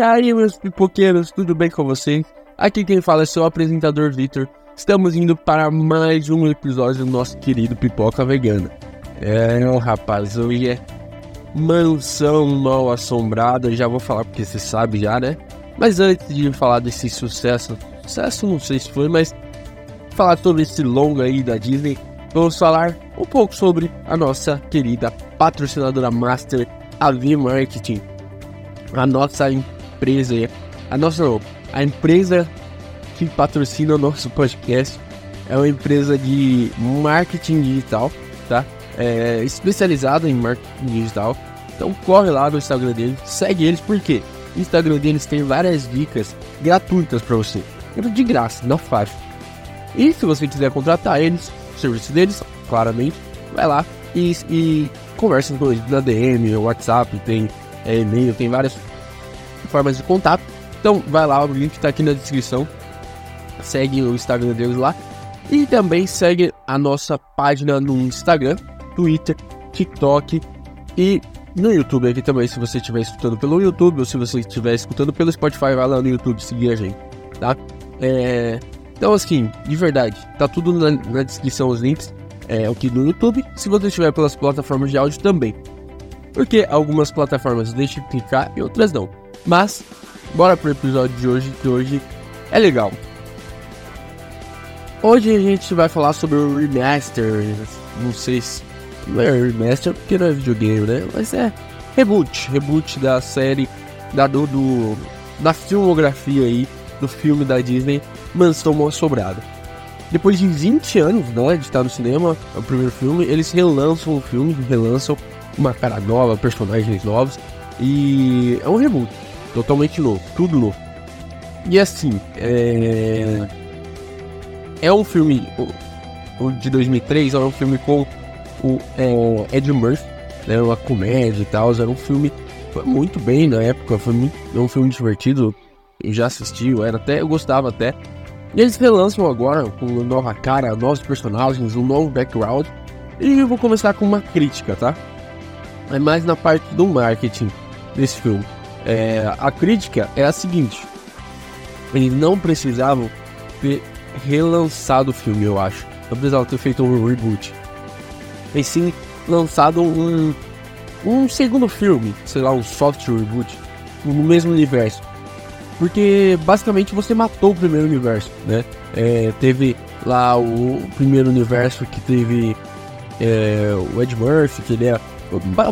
E aí, meus pipoqueiros, tudo bem com vocês? Aqui quem fala é seu apresentador Victor. Estamos indo para mais um episódio do nosso querido Pipoca Vegana. É, rapaz, hoje é mansão mal assombrada, já vou falar porque você sabe já, né? Mas antes de falar desse sucesso, sucesso não sei se foi, mas falar sobre esse longo aí da Disney, vamos falar um pouco sobre a nossa querida patrocinadora master, a V Marketing. A nossa empresa, a nossa a empresa que patrocina o nosso podcast é uma empresa de marketing digital, tá? É especializada em marketing digital. Então corre lá no Instagram deles, segue eles porque o Instagram deles tem várias dicas gratuitas para você, de graça, não fácil. E se você quiser contratar eles, o serviço deles, claramente, vai lá e, e conversa com eles na DM, WhatsApp, tem é, e-mail, tem várias formas de contato. Então vai lá, o link está aqui na descrição. Segue o Instagram deles lá. E também segue a nossa página no Instagram, Twitter, TikTok e no YouTube aqui também. Se você estiver escutando pelo YouTube ou se você estiver escutando pelo Spotify, vai lá no YouTube seguir a gente, tá? É... Então, assim, de verdade, tá tudo na, na descrição os links. É, aqui no YouTube. Se você estiver pelas plataformas de áudio também. Porque algumas plataformas deixam clicar e outras não. Mas, bora pro episódio de hoje, que hoje é legal. Hoje a gente vai falar sobre o remaster. Não sei se não é remaster porque não é videogame, né? Mas é reboot, reboot da série da do, do da filmografia aí do filme da Disney Mansão Mal Sobrada. Depois de 20 anos né, de estar no cinema, é o primeiro filme, eles relançam o filme, relançam uma cara nova, personagens novos e é um reboot totalmente novo, tudo novo. E assim, é, é um filme o, de 2003, era um filme com o é, Ed Murphy, né, uma comédia e tal, era um filme foi muito bem na época, foi muito, é um filme divertido, eu já assisti, eu era até, eu gostava até. E eles relançam agora com nova cara, novos personagens, um novo background. E eu vou começar com uma crítica, tá? É mais na parte do marketing desse filme. É, a crítica é a seguinte: eles não precisavam ter relançado o filme, eu acho. Não precisavam ter feito um reboot. E sim lançado um, um segundo filme, sei lá, um soft reboot, no mesmo universo. Porque basicamente você matou o primeiro universo, né? É, teve lá o primeiro universo que teve é, o Ed Murphy, que ele é.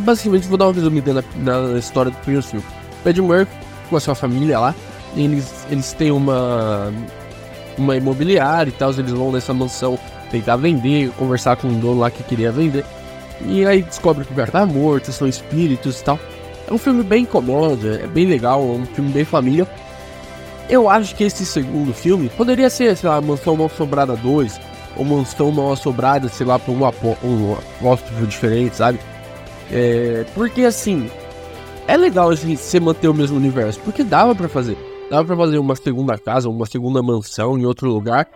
Basicamente, vou dar uma resumida na, na história do primeiro filme. O Ed Murphy, com a sua família lá, eles, eles têm uma, uma imobiliária e tal, eles vão nessa mansão tentar vender, conversar com um dono lá que queria vender. E aí descobre que o cara tá morto, são espíritos e tal. É um filme bem comédia, é bem legal, é um filme bem família. Eu acho que esse segundo filme poderia ser, sei lá, Mansão Mal Assombrada 2, ou Mansão Mal Assombrada, sei lá, por um, um apóstolo diferente, sabe? É, porque assim, é legal assim, você manter o mesmo universo, porque dava para fazer. Dava para fazer uma segunda casa, uma segunda mansão em outro lugar.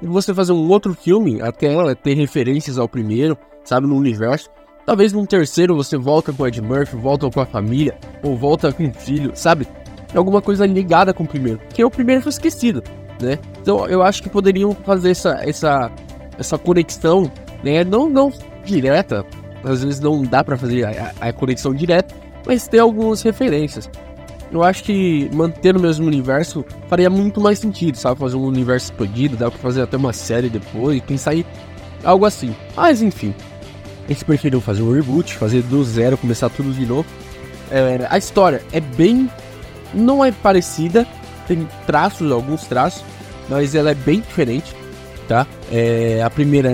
E você fazer um outro filme, até ela ter referências ao primeiro, sabe, no universo. Talvez num terceiro você volta com o Ed Murphy, volta com a família, ou volta com o filho, sabe? Alguma coisa ligada com o primeiro. Porque o primeiro foi esquecido, né? Então eu acho que poderiam fazer essa, essa, essa conexão, né? Não, não direta, às vezes não dá para fazer a, a conexão direta, mas tem algumas referências. Eu acho que manter no mesmo universo faria muito mais sentido, sabe? Fazer um universo expandido, dá pra fazer até uma série depois, pensar em algo assim. Mas enfim, eles preferiram fazer um reboot, fazer do zero, começar tudo de novo. É, a história é bem. não é parecida, tem traços, alguns traços, mas ela é bem diferente, tá? É, a primeira,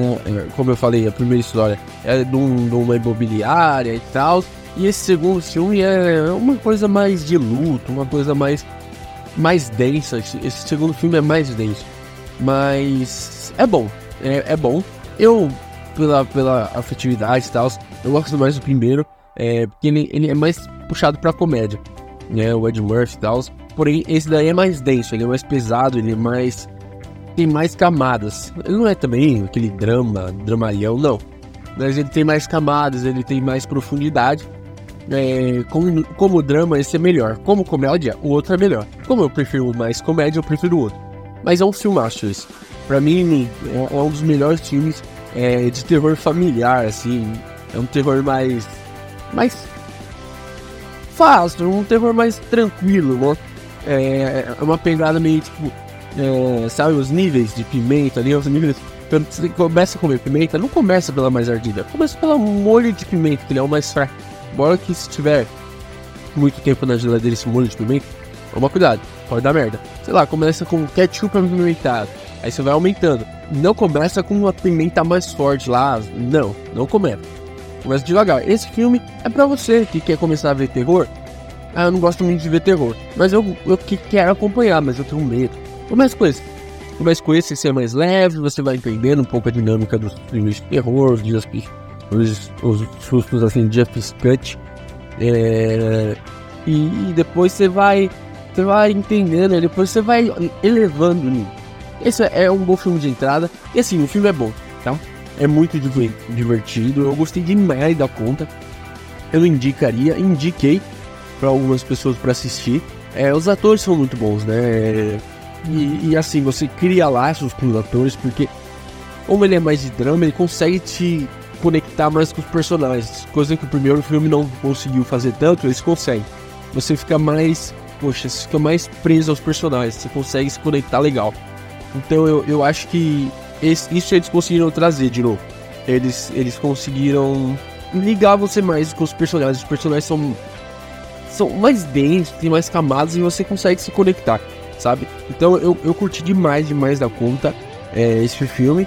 como eu falei, a primeira história é de, um, de uma imobiliária e tal. E esse segundo filme é uma coisa mais de luto, uma coisa mais mais densa. Esse segundo filme é mais denso. Mas é bom. É, é bom. Eu, pela, pela afetividade e tal, eu gosto mais do primeiro. É, porque ele, ele é mais puxado pra comédia. Né? O Ed Murphy e tal. Porém, esse daí é mais denso, ele é mais pesado, ele é mais. tem mais camadas. Ele não é também aquele drama, dramalhão, não. Mas ele tem mais camadas, ele tem mais profundidade. É, como, como drama, esse é melhor. Como comédia, o outro é melhor. Como eu prefiro mais comédia, eu prefiro o outro. Mas é um filmaço esse. Pra mim, é, é um dos melhores filmes é, de terror familiar, assim. É um terror mais. mais. fácil, um terror mais tranquilo, né? É, é uma pegada meio tipo. É, sabe, os níveis de pimenta ali, os níveis. Quando você começa a comer pimenta, não começa pela mais ardida, começa pelo molho de pimenta, que ele é o mais fraco. Embora que se tiver muito tempo na geladeira esse molho de pimenta, toma cuidado, pode dar merda. Sei lá, começa com ketchup apimentado, aí você vai aumentando. Não começa com uma pimenta mais forte lá, não, não começa. Começa devagar. Esse filme é pra você que quer começar a ver terror. Ah, eu não gosto muito de ver terror, mas eu, eu que quero acompanhar, mas eu tenho medo. Começa com esse. Começa com esse ser mais leve, você vai entendendo um pouco a dinâmica dos filmes de terror, que os, os sustos assim de Cut. É, e, e, depois você vai. Você vai entendendo, depois você vai elevando. Esse é um bom filme de entrada. E assim, o filme é bom, tá? É muito divertido. Eu gostei demais da conta. Eu indicaria, indiquei para algumas pessoas para assistir. É, os atores são muito bons, né? E, e, assim, você cria laços com os atores, porque como ele é mais de drama, ele consegue te conectar mais com os personagens, coisa que o primeiro filme não conseguiu fazer tanto, eles conseguem. Você fica mais, poxa, você fica mais preso aos personagens, você consegue se conectar legal. Então eu, eu acho que esse, isso eles conseguiram trazer de novo. Eles, eles conseguiram ligar você mais com os personagens. Os personagens são, são mais densos, tem mais camadas e você consegue se conectar, sabe? Então eu, eu curti demais, demais da conta é, esse filme.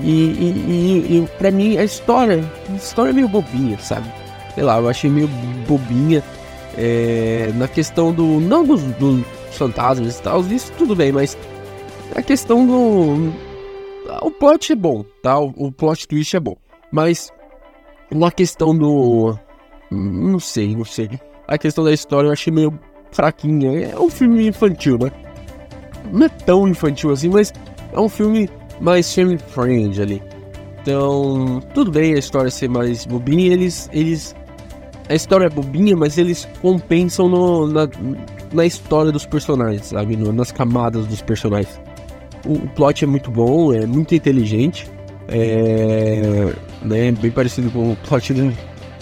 E, e, e, e pra mim a história, a história é meio bobinha, sabe? Sei lá, eu achei meio bobinha é, na questão do. Não dos, dos fantasmas e tal, isso tudo bem, mas a questão do. O plot é bom, tá? O, plot twist é bom. Mas na questão do. Não sei, não sei. A questão da história eu achei meio fraquinha. É um filme infantil, né? Não é tão infantil assim, mas é um filme mais family friend ali. Então, tudo bem a história ser mais bobinha, eles. eles a história é bobinha, mas eles compensam no, na, na história dos personagens, sabe? No, nas camadas dos personagens. O, o, plot é muito bom, é muito inteligente. É. Né, bem parecido com o plot do,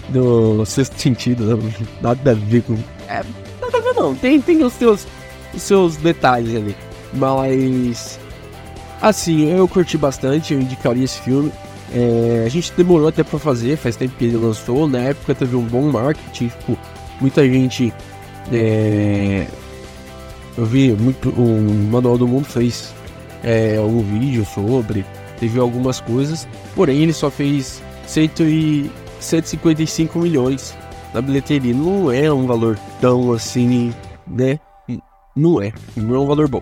do sexto sentido, né? nada a ver com. É, nada a ver não, tem, tem os seus, os seus detalhes ali. Mas Assim, eu curti bastante, eu indicaria esse filme. É, a gente demorou até pra fazer, faz tempo que ele lançou. Na época teve um bom marketing, tipo, muita gente. É, eu vi muito. O Manual do Mundo fez é, algum vídeo sobre, teve algumas coisas, porém ele só fez 100 e 155 milhões na bilheteria. Não é um valor tão assim, né? Não é, não é um valor bom.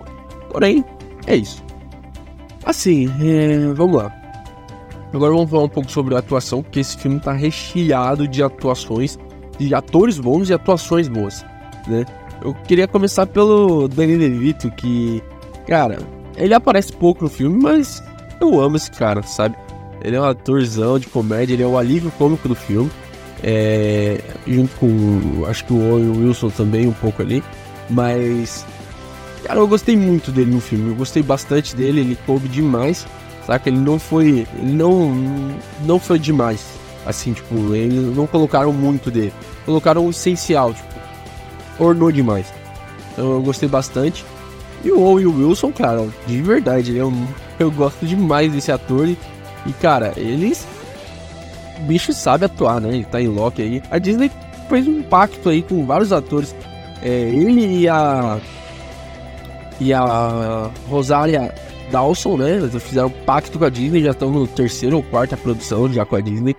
Porém, é isso. Assim, é, vamos lá. Agora vamos falar um pouco sobre a atuação, porque esse filme tá recheado de atuações, de atores bons e atuações boas, né? Eu queria começar pelo Danny DeVito, que, cara, ele aparece pouco no filme, mas eu amo esse cara, sabe? Ele é um atorzão de comédia, ele é o alívio cômico do filme. É, junto com, acho que o Wilson também um pouco ali, mas Cara, eu gostei muito dele no filme, eu gostei bastante dele, ele coube demais, saca? Ele não foi. Ele não. Não foi demais. Assim, tipo, eles não colocaram muito dele. Colocaram o essencial, tipo, ornou demais. Então eu gostei bastante. E o Owen Wilson, cara, de verdade, eu, eu gosto demais desse ator. E, e cara, eles. O bicho sabe atuar, né? Ele tá em Loki aí. A Disney fez um pacto aí com vários atores. É, ele e a e a Rosária Dawson, né? Eles fizeram um pacto com a Disney, já estão no terceiro ou quarta produção já com a Disney.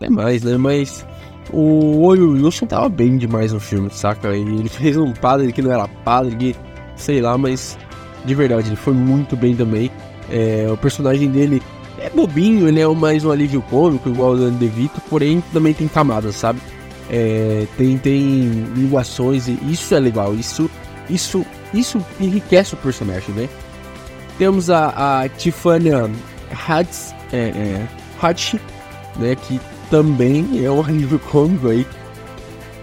É mais, né? Mas o Owen Wilson tava bem demais no filme, saca? E ele fez um padre que não era padre, que, sei lá, mas de verdade, ele foi muito bem também. É, o personagem dele é bobinho, ele é mais um alívio cômico, igual o Dan DeVito, porém também tem camadas, sabe? É, tem, tem ligações e isso é legal, isso, isso isso enriquece o personagem, né? Temos a, a Tiffany Hadz, é, é, Hadch, né? Que também é um alívio cômico aí.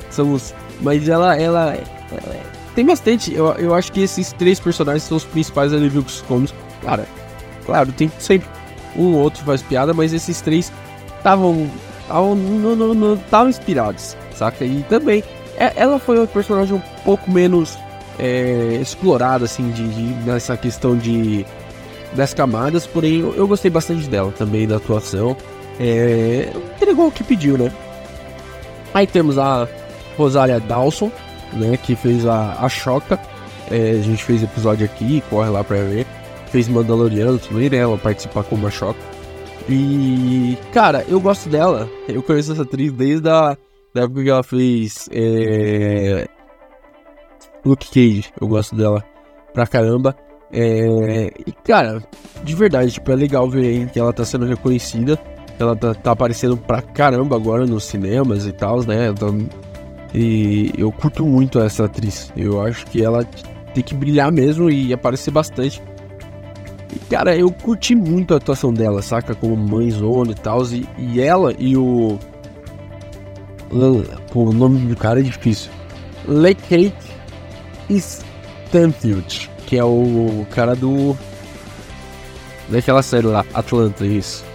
São os, mas ela, ela, ela tem bastante. Eu, eu acho que esses três personagens são os principais alívios cômicos. Cara, claro, tem sempre um ou outro faz piada, mas esses três estavam estavam inspirados, saca? E também é, ela foi uma personagem um pouco menos é, explorada, assim, de, de, nessa questão de das camadas, porém eu, eu, gostei bastante dela também, da atuação. É, entregou o que pediu, né? Aí temos a Rosália Dawson, né, que fez a, a Choca. É, a gente fez episódio aqui, corre lá pra ver. Fez Mandaloriano também, né? Ela participar como a Choca. E, cara, eu gosto dela. Eu conheço essa atriz desde a da época que ela fez é, Luke Cage. Eu gosto dela pra caramba. É, e, cara, de verdade, tipo, é legal ver que ela tá sendo reconhecida. Ela tá, tá aparecendo pra caramba agora nos cinemas e tal, né? Tá, e eu curto muito essa atriz. Eu acho que ela tem que brilhar mesmo e aparecer bastante. E, cara, eu curti muito a atuação dela, saca? Como mãezona e tal. E, e ela e o. Pô, o nome do cara é difícil. Lekate Stanfield, que é o cara do. Daquela série lá, Atlanta, isso.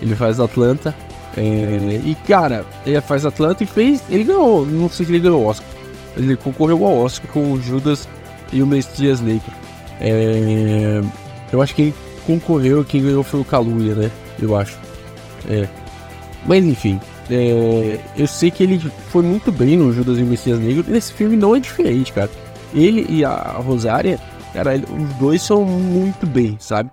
Ele faz Atlanta. É, e cara, ele faz Atlanta e fez. Ele ganhou, não sei se ele ganhou o Oscar. Ele concorreu ao Oscar com o Judas e o Messias Negro. É, eu acho que ele concorreu, quem ganhou foi o Kaluuya, né? Eu acho. É. Mas enfim, é, eu sei que ele foi muito bem no Judas e o Messias Negro. E nesse filme não é diferente, cara. Ele e a Rosária, cara, os dois são muito bem, sabe?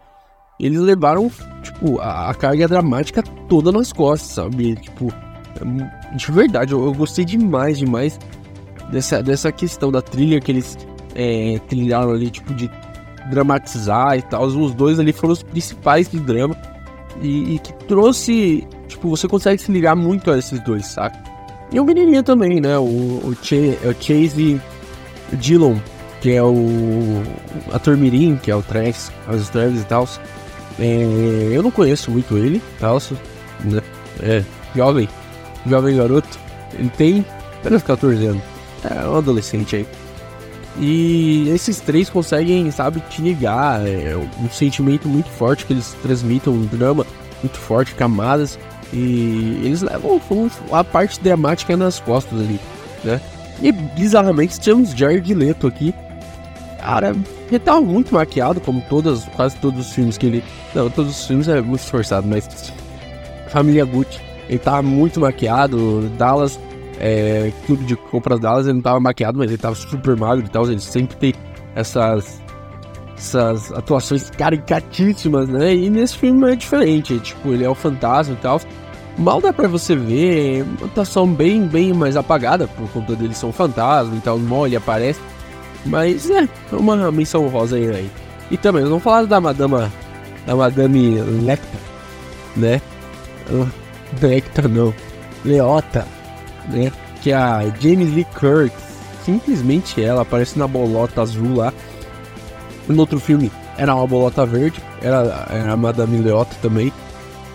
Eles levaram, tipo, a, a carga dramática toda nas costas, sabe? Tipo, é de verdade, eu, eu, gostei demais, demais dessa, dessa questão da trilha que eles é, trilharam ali, tipo, de dramatizar e tal. Os dois ali foram os principais do drama. E, e, que trouxe. Tipo, você consegue se ligar muito a esses dois, saca? E o menininho também, né? O, o, Ch é o Chase Dillon, que é o ator Mirim, que é o Travis, os Travis e tal. É, eu não conheço muito ele, tal. Né? É, jovem, jovem garoto. Ele tem apenas 14 anos. É um adolescente aí. E esses três conseguem, sabe, te ligar. É um sentimento muito forte que eles transmitem, um drama muito forte, camadas. E eles levam a parte dramática nas costas ali, né? E bizarramente temos Jared Leto aqui. Cara, ele tava muito maquiado, como todas, quase todos os filmes que ele. Não, todos os filmes é muito esforçado, mas. Família Gucci. Ele tava muito maquiado. Dallas é, clube de compras Dallas, ele não tava maquiado, mas ele tava super magro e tal. Ele sempre tem essas, essas atuações caricatíssimas, né? E nesse filme é diferente. Tipo, ele é o fantasma e tal. Mal dá pra você ver, uma atuação bem, bem mais apagada, por conta dele ser um fantasma e tal. Mal ele aparece. Mas é, uma menção rosa aí, aí. E também, vamos falar da Madama. Da Madame Lecter, né? Lecter não. Leota né? Que é a James Lee Curtis. Simplesmente ela aparece na bolota azul lá. No outro filme era uma bolota verde, era, era a Madame Leota também.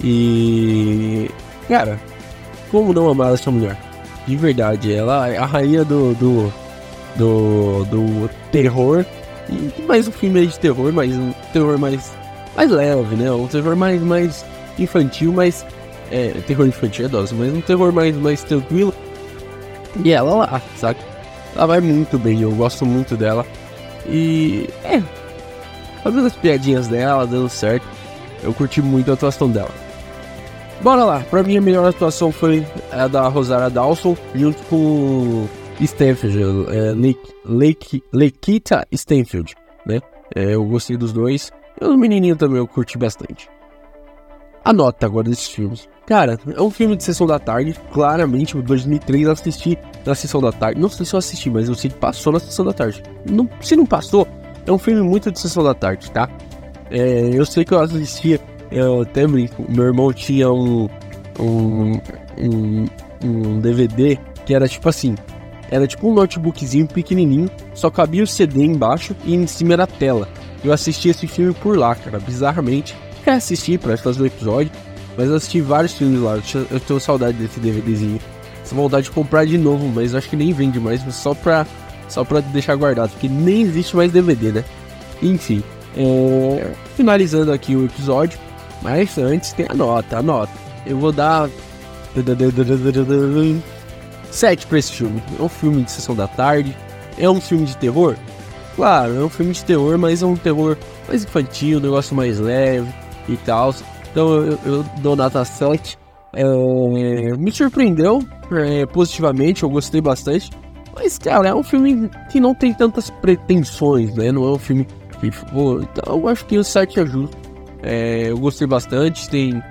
E. Cara, como não amar essa mulher? De verdade, ela é a rainha do. do. do, do terror. E mais um filme de terror, mas um terror mais. mais leve, né? Um terror mais, mais infantil, mas é, terror infantil é dose, mas um terror mais, mais tranquilo. E ela lá, sabe? Ela vai muito bem, eu gosto muito dela. E é, fazendo as piadinhas dela, dando certo. Eu curti muito a atuação dela. Bora lá, pra mim a melhor atuação foi a da Rosária Dawson junto com Stanfield, é, Lake, Stanfield, né? É, eu gostei dos dois. E o menininho também eu curti bastante. A nota agora desses filmes. Cara, é um filme de sessão da tarde. Claramente, em 2003 eu assisti na sessão da tarde. Não sei se eu assisti, mas eu sei que passou na sessão da tarde. Não, se não passou, é um filme muito de sessão da tarde, tá? É, eu sei que eu assistia. Eu até brinco. Meu irmão tinha um, um, um, um DVD que era tipo assim: era tipo um notebookzinho pequenininho, só cabia o CD embaixo e em cima era a tela. Eu assisti esse filme por lá, cara, bizarramente quer assistir para fazer o episódio, mas eu assisti vários filmes lá. Eu tenho saudade desse DVDzinho. essa vontade de comprar de novo, mas acho que nem vende mais, só pra, só pra deixar guardado, porque nem existe mais DVD, né? Enfim, é, finalizando aqui o episódio, mas antes tem a nota, a nota. Eu vou dar 7 pra esse filme. É um filme de sessão da tarde, é um filme de terror? Claro, é um filme de terror, mas é um terror mais infantil, um negócio mais leve e tal. Então eu, eu dou nota 7. É, me surpreendeu é, positivamente, eu gostei bastante. Mas, cara, é um filme que não tem tantas pretensões, né? Não é um filme que. Então eu acho que o 7 ajuda. É, eu gostei bastante, tem.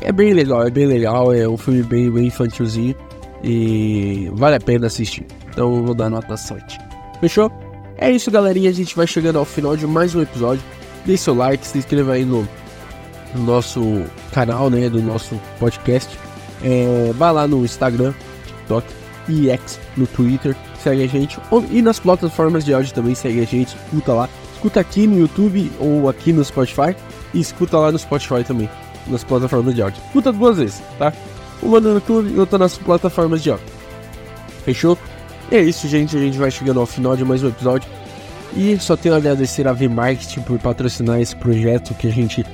É bem legal, é bem legal, é um filme bem, bem infantilzinho e vale a pena assistir. Então eu vou dar nota 7. Fechou? É isso, galerinha. A gente vai chegando ao final de mais um episódio. Deixe seu like, se inscreva aí no, no nosso canal, né? Do nosso podcast. É, vai lá no Instagram, TikTok e X no Twitter. Segue a gente. E nas plataformas de áudio também segue a gente. Escuta lá. Escuta aqui no YouTube ou aqui no Spotify. E escuta lá no Spotify também. Nas plataformas de áudio. Escuta duas vezes, tá? Uma no YouTube e outra nas plataformas de áudio. Fechou? E é isso, gente. A gente vai chegando ao final de mais um episódio. E só tenho a agradecer a V-Marketing por patrocinar esse projeto que a gente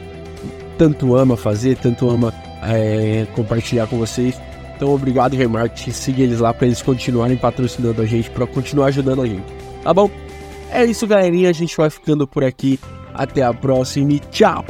tanto ama fazer, tanto ama é, compartilhar com vocês. Então, obrigado, V-Marketing. Siga eles lá para eles continuarem patrocinando a gente, para continuar ajudando a gente. Tá bom? É isso, galerinha. A gente vai ficando por aqui. Até a próxima e tchau!